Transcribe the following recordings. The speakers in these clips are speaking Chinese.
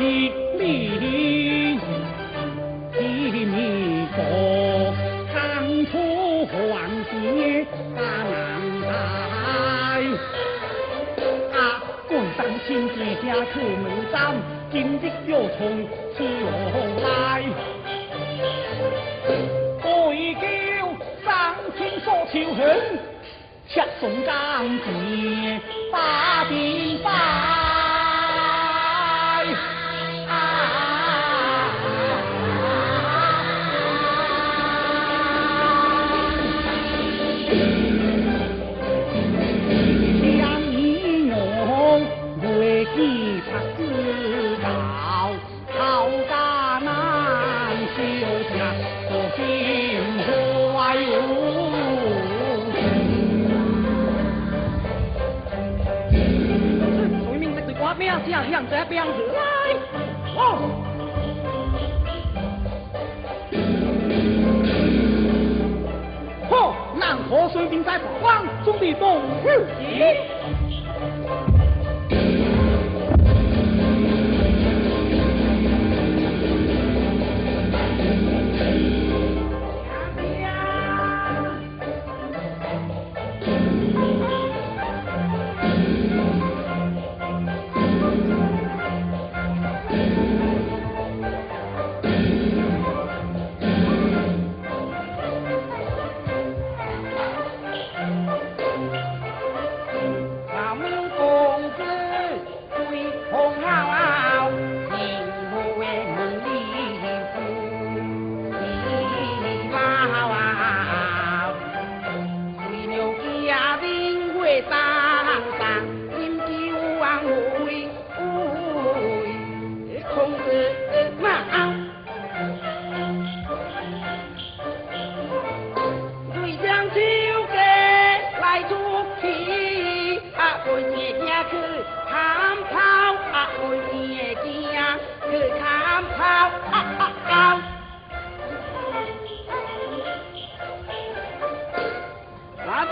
David 黄忠的董玉仪。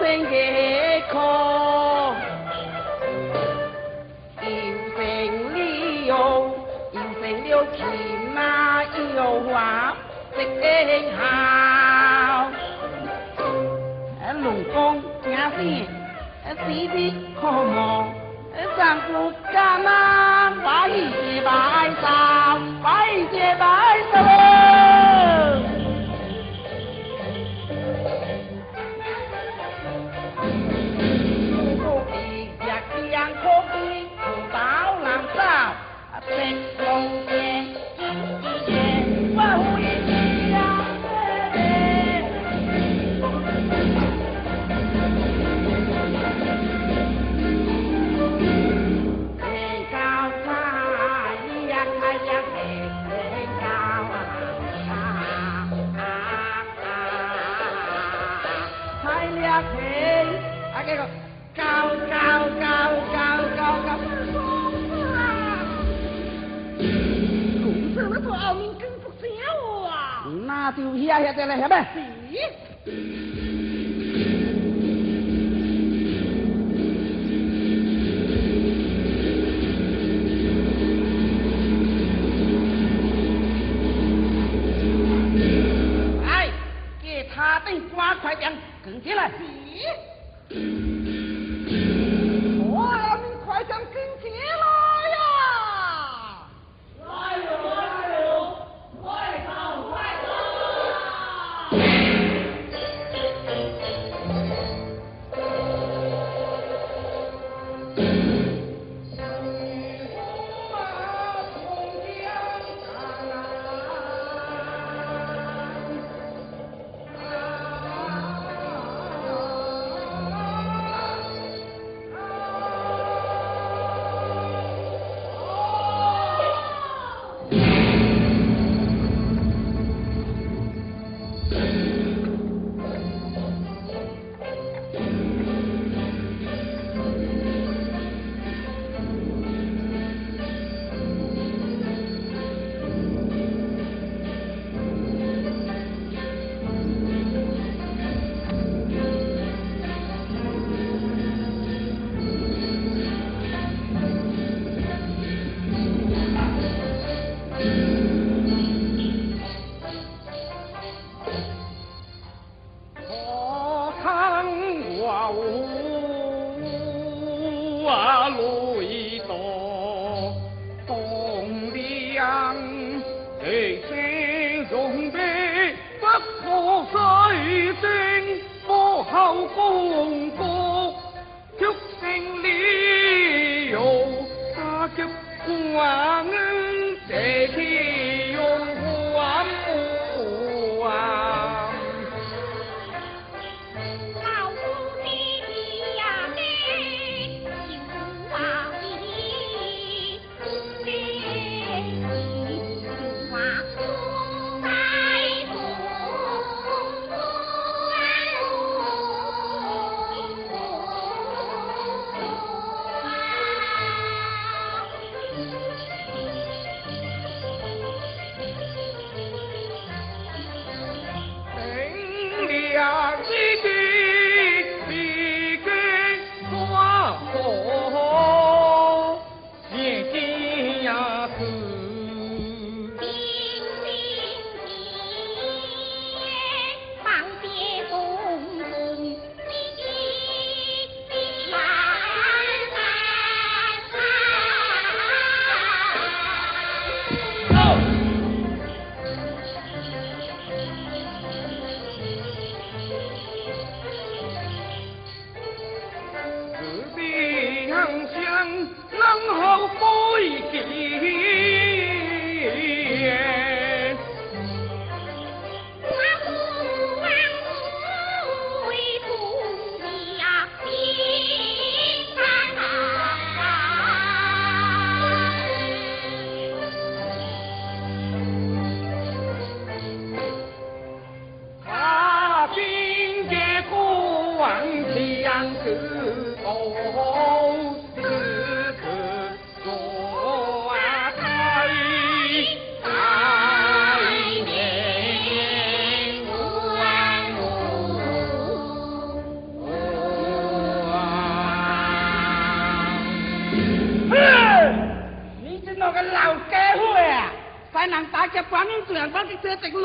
声嘅歌，变成了，变成了天马摇花的笑。龙宫雅仙，西边可望，三姑家妈，白一白少，白一白。啊！他兄们，快点跟进来！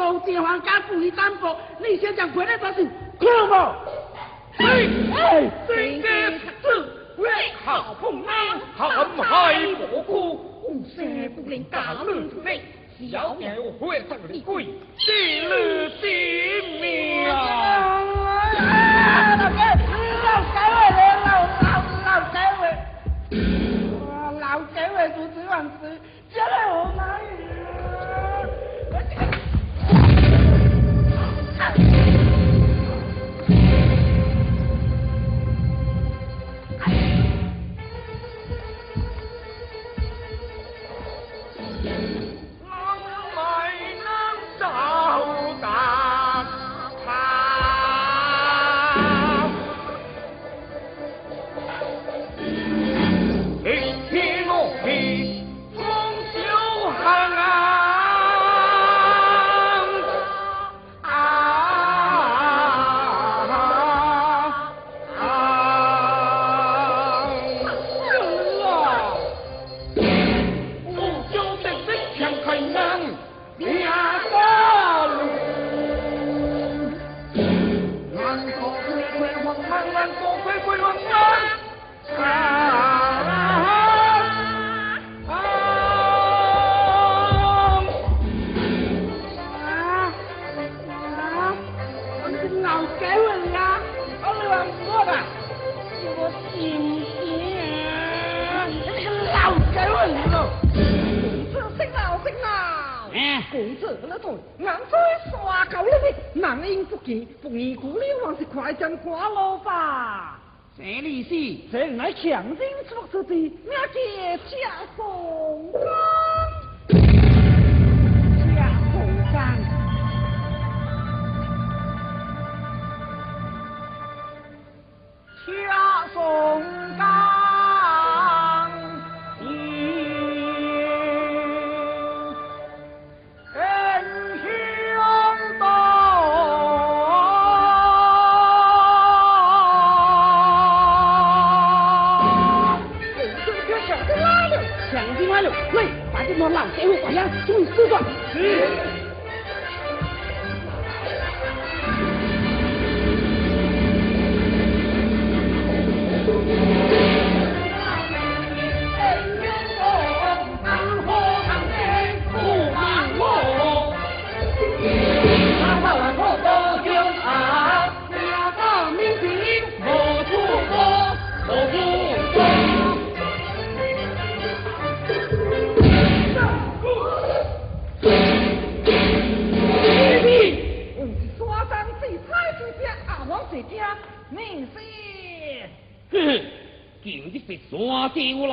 高建环家富于单薄，你先讲回来做事，看了冇？哎哎，世界之最好风光，沧海波涛，五山不内，小鸟要飞上 وأطيعوا الله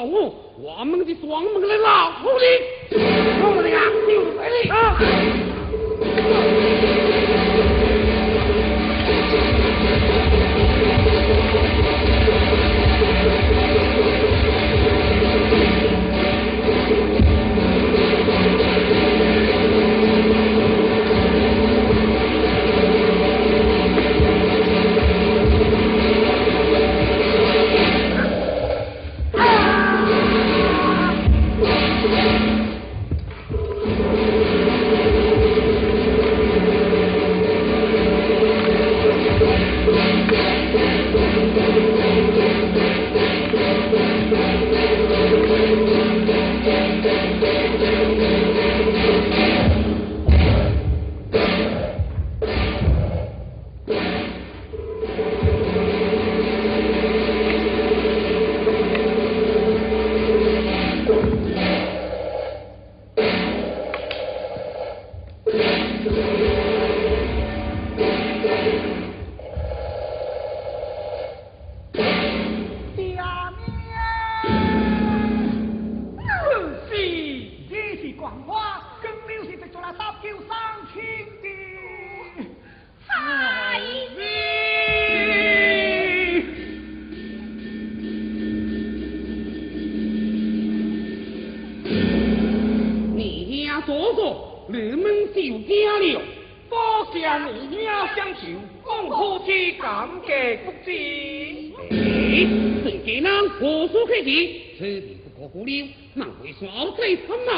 此地此地不可久那难说双贼出马，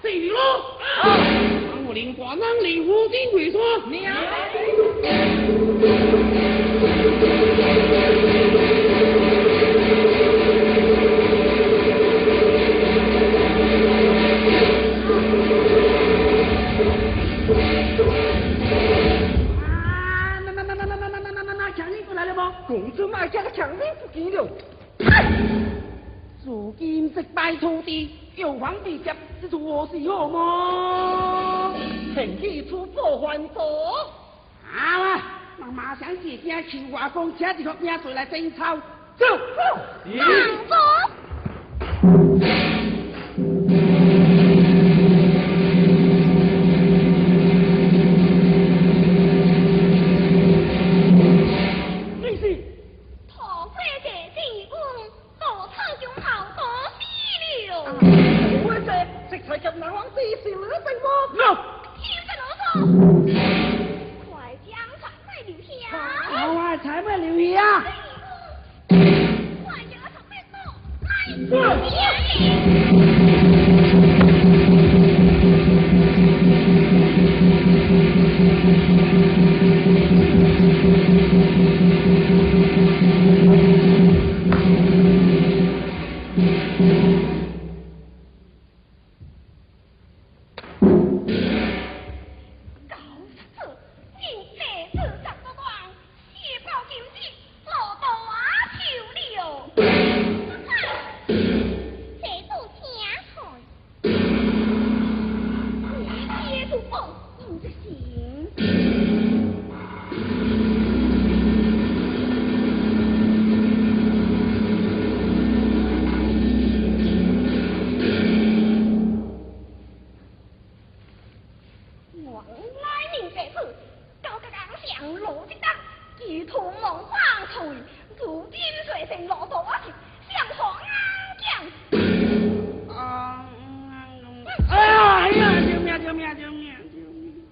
谁赢了？好，长我领瓜，让领五斤桂菜。啊！啊！啊！啊！啊！啊！啊！啊！啊！啊！如今失败土地，有皇帝接，这是何是好么？趁机出破还好啊妈妈马上姐兵去华丰，请着黑兵再来征吵。走走。hồi 如冰水成落土啊，像火啱咁。啊！哎呀！救命！救命！救命！救命！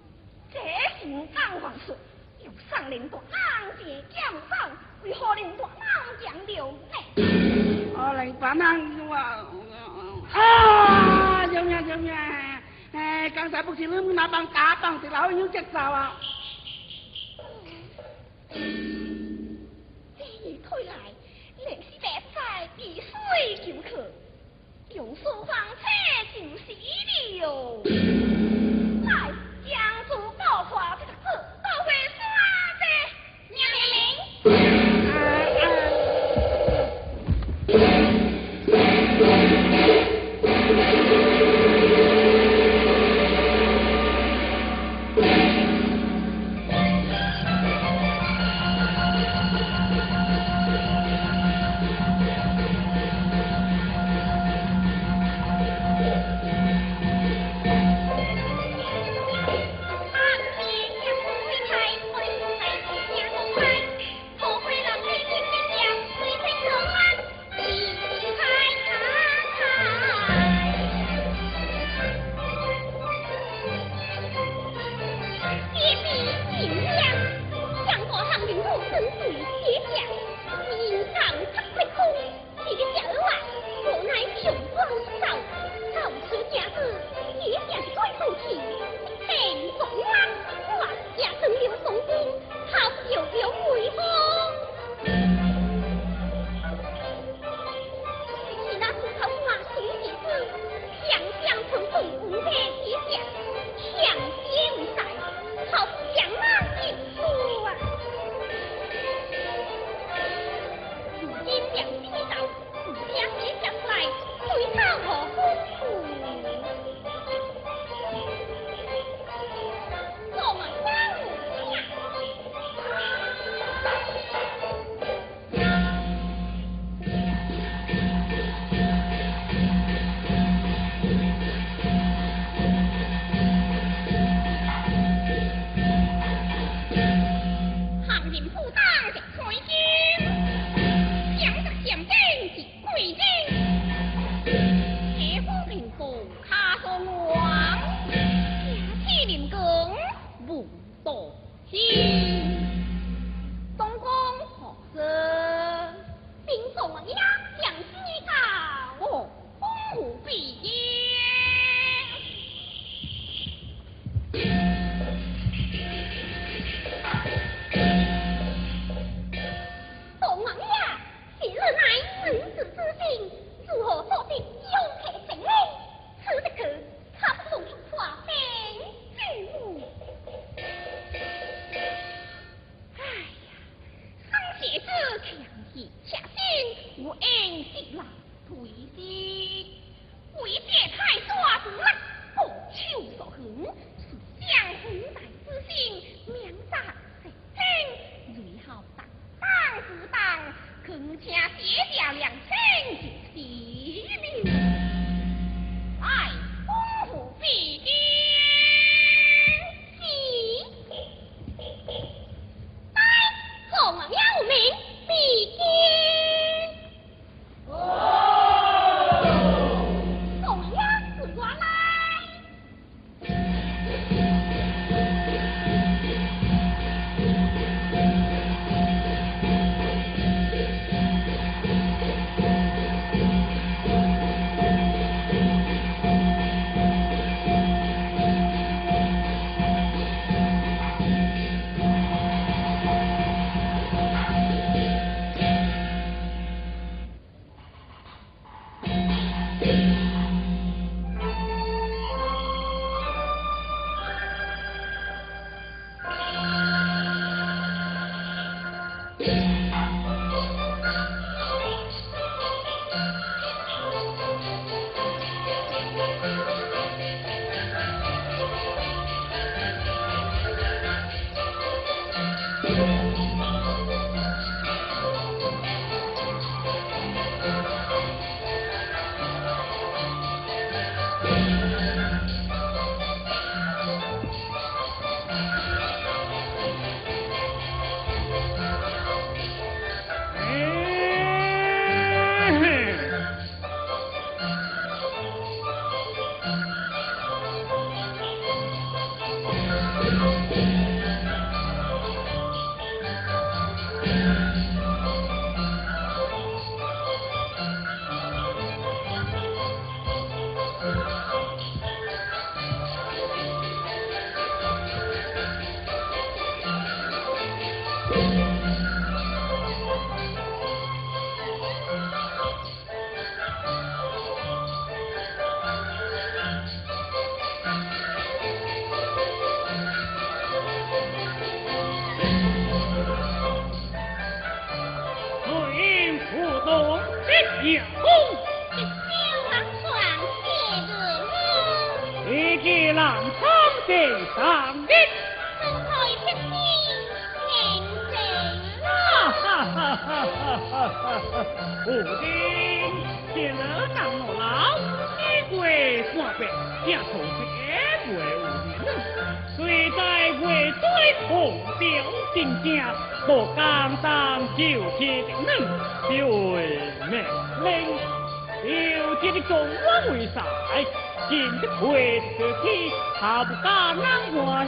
這是我剛還說，有上令到啱嘅降生，為何令到啱降流呢？我嚟把啱話。啊！救命！救命！誒，剛才不是你們那幫打棒的老妖隻手啊！一水就去，用书房册就是了。孔雀结条梁，千金一命。Thank you. 我的铁罗汉罗老，你怪我白，两从子怪我滴人。谁在为在同表亲家，我刚当刘家的人，因为呢，刘家的中娃为啥？今日亏死他，不敢我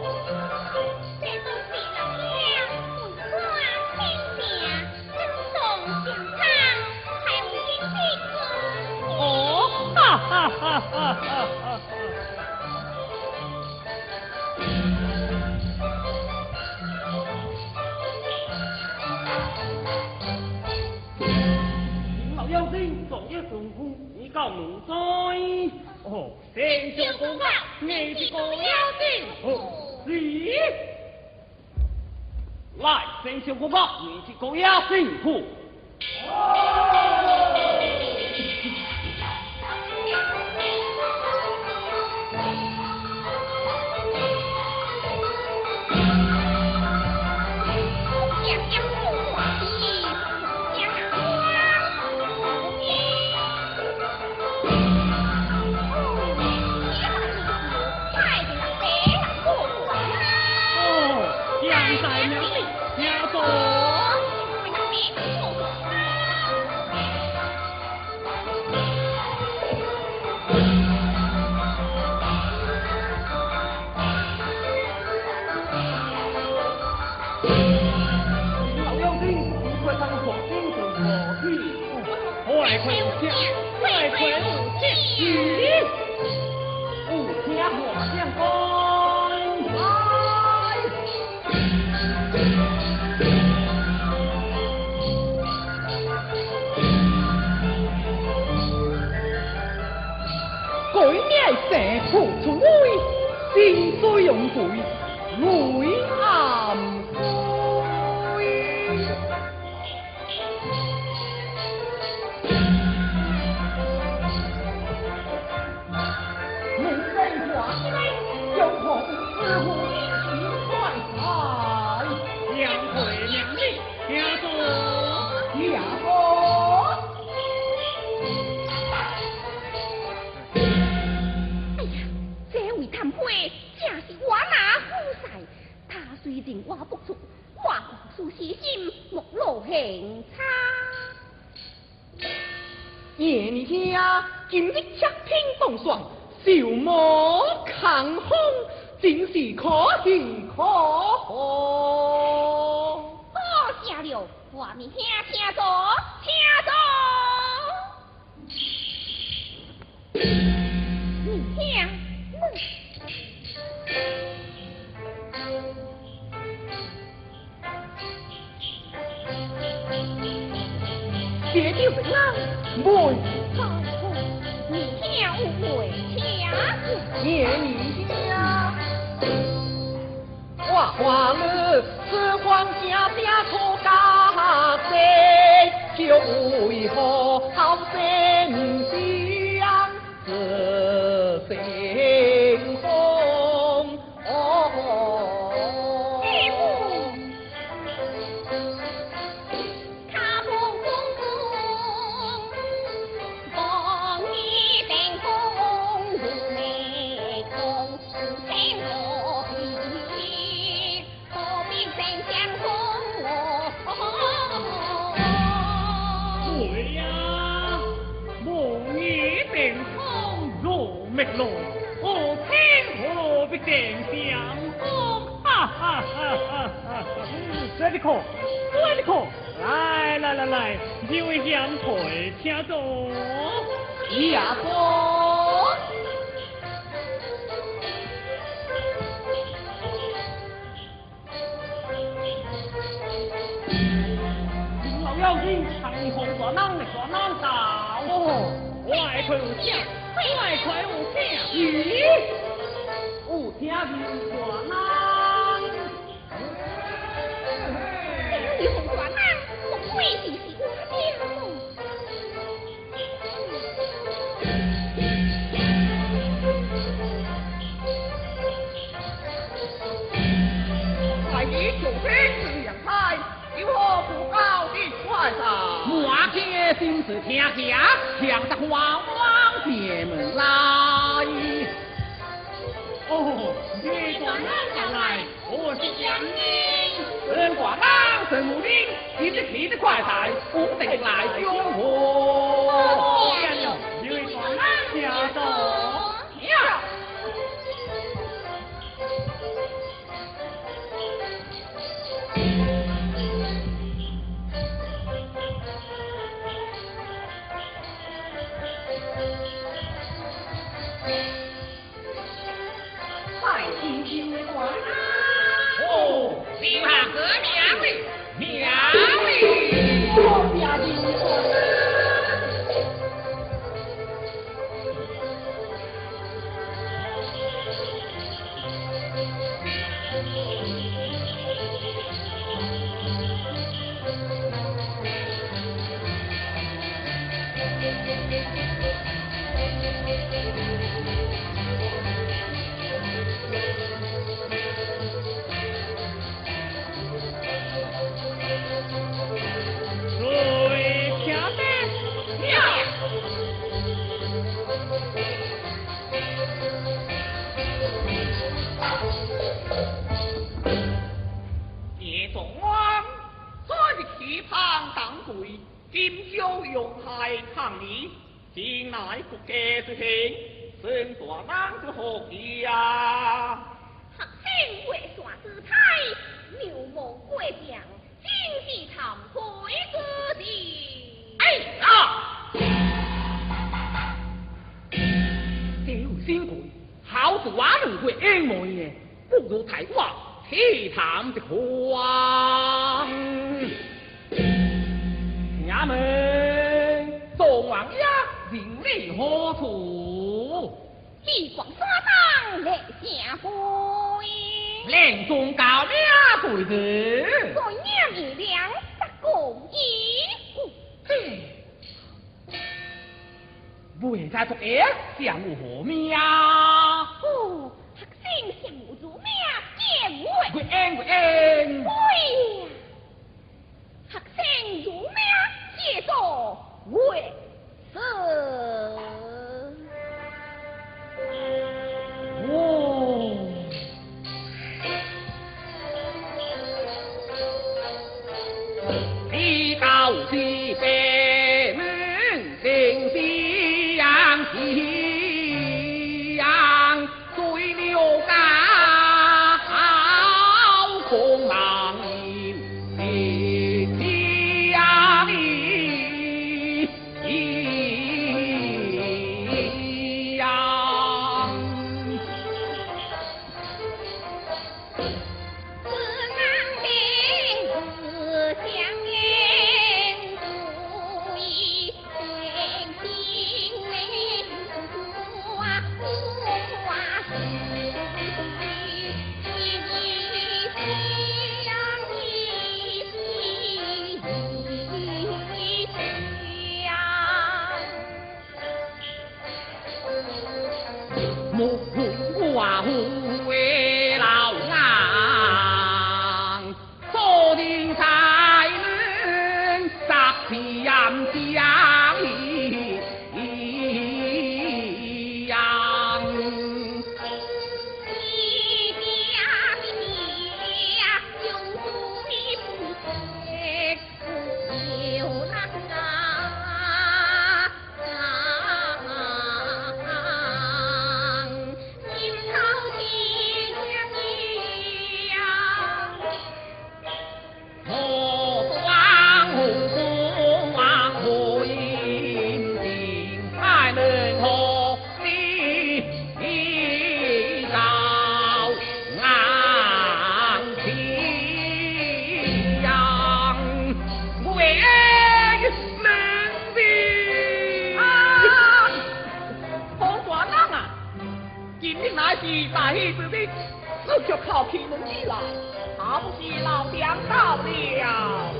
手。老妖精，昨夜成功，你搞明白？哦，生肖公婆，你这公妖精，吼！来，生肖公婆，你这公妖精，吼！中高两对子，我娘爷俩不共一户，妹在做爷，羡慕何命啊？哦，学生羡慕做咩？结婚？结婚？哎呀，学生做咩结做婚？是。你乃是大喜之日，我就靠天门子来，好不是老娘到了。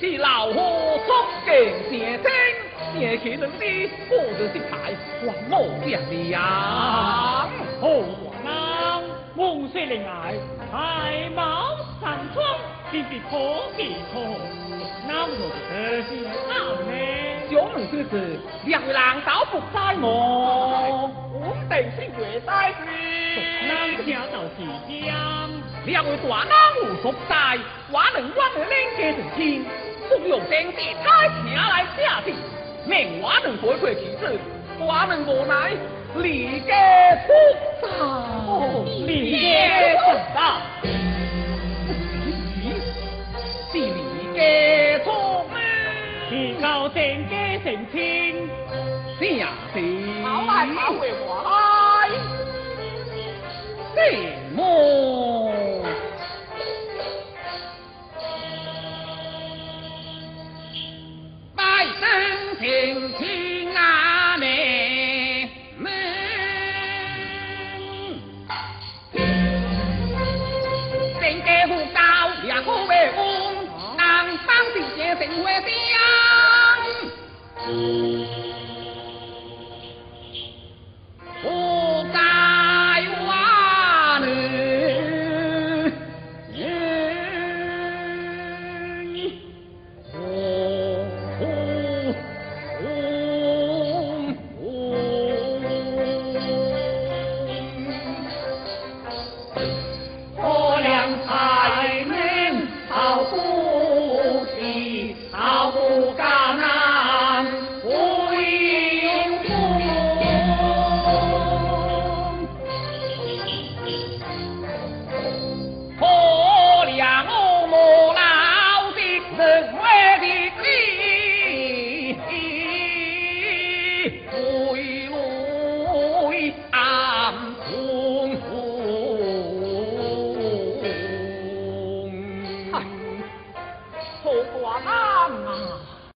是老夫送给承天，承起能子，不能失态，还我娘。河南孟水恋爱，戴帽上床，金碧破碧空，难我得何人好呢，小人只子，两狼倒不灾么？弟兄各带去，哪家都是家。两位大人五所在，我能我能了家成亲，不用征地他请来嫁女，命我能回馈过自我能无奈离家出走，离家出走，是离家出走，离高出家这样来，怎么拜登天去？